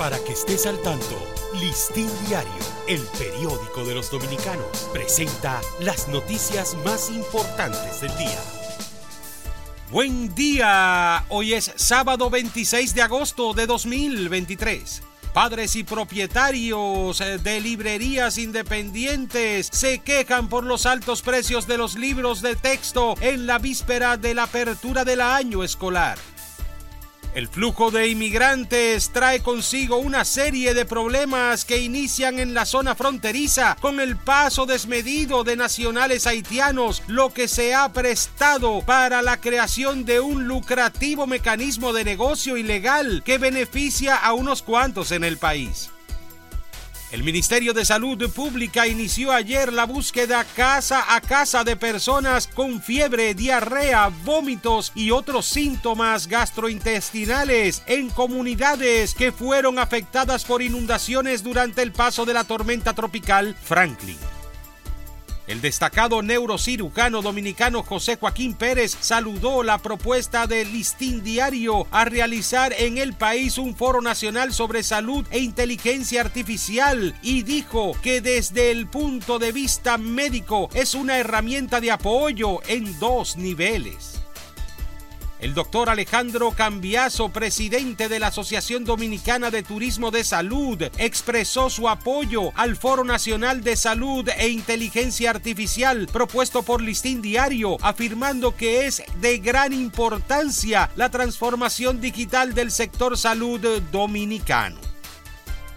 Para que estés al tanto, Listín Diario, el periódico de los dominicanos, presenta las noticias más importantes del día. Buen día, hoy es sábado 26 de agosto de 2023. Padres y propietarios de librerías independientes se quejan por los altos precios de los libros de texto en la víspera de la apertura del año escolar. El flujo de inmigrantes trae consigo una serie de problemas que inician en la zona fronteriza con el paso desmedido de nacionales haitianos, lo que se ha prestado para la creación de un lucrativo mecanismo de negocio ilegal que beneficia a unos cuantos en el país. El Ministerio de Salud Pública inició ayer la búsqueda casa a casa de personas con fiebre, diarrea, vómitos y otros síntomas gastrointestinales en comunidades que fueron afectadas por inundaciones durante el paso de la tormenta tropical Franklin. El destacado neurocirujano dominicano José Joaquín Pérez saludó la propuesta del Listín Diario a realizar en el país un foro nacional sobre salud e inteligencia artificial y dijo que desde el punto de vista médico es una herramienta de apoyo en dos niveles. El doctor Alejandro Cambiaso, presidente de la Asociación Dominicana de Turismo de Salud, expresó su apoyo al Foro Nacional de Salud e Inteligencia Artificial propuesto por Listín Diario, afirmando que es de gran importancia la transformación digital del sector salud dominicano.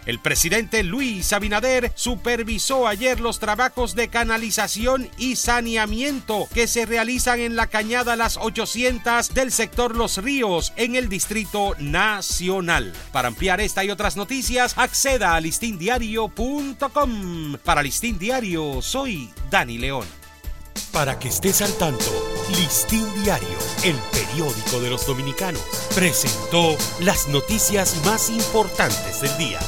El presidente Luis Abinader supervisó ayer los trabajos de canalización y saneamiento que se realizan en la cañada Las 800 del sector Los Ríos en el Distrito Nacional. Para ampliar esta y otras noticias, acceda a listindiario.com. Para Listín Diario, soy Dani León. Para que estés al tanto, Listín Diario, el periódico de los dominicanos, presentó las noticias más importantes del día.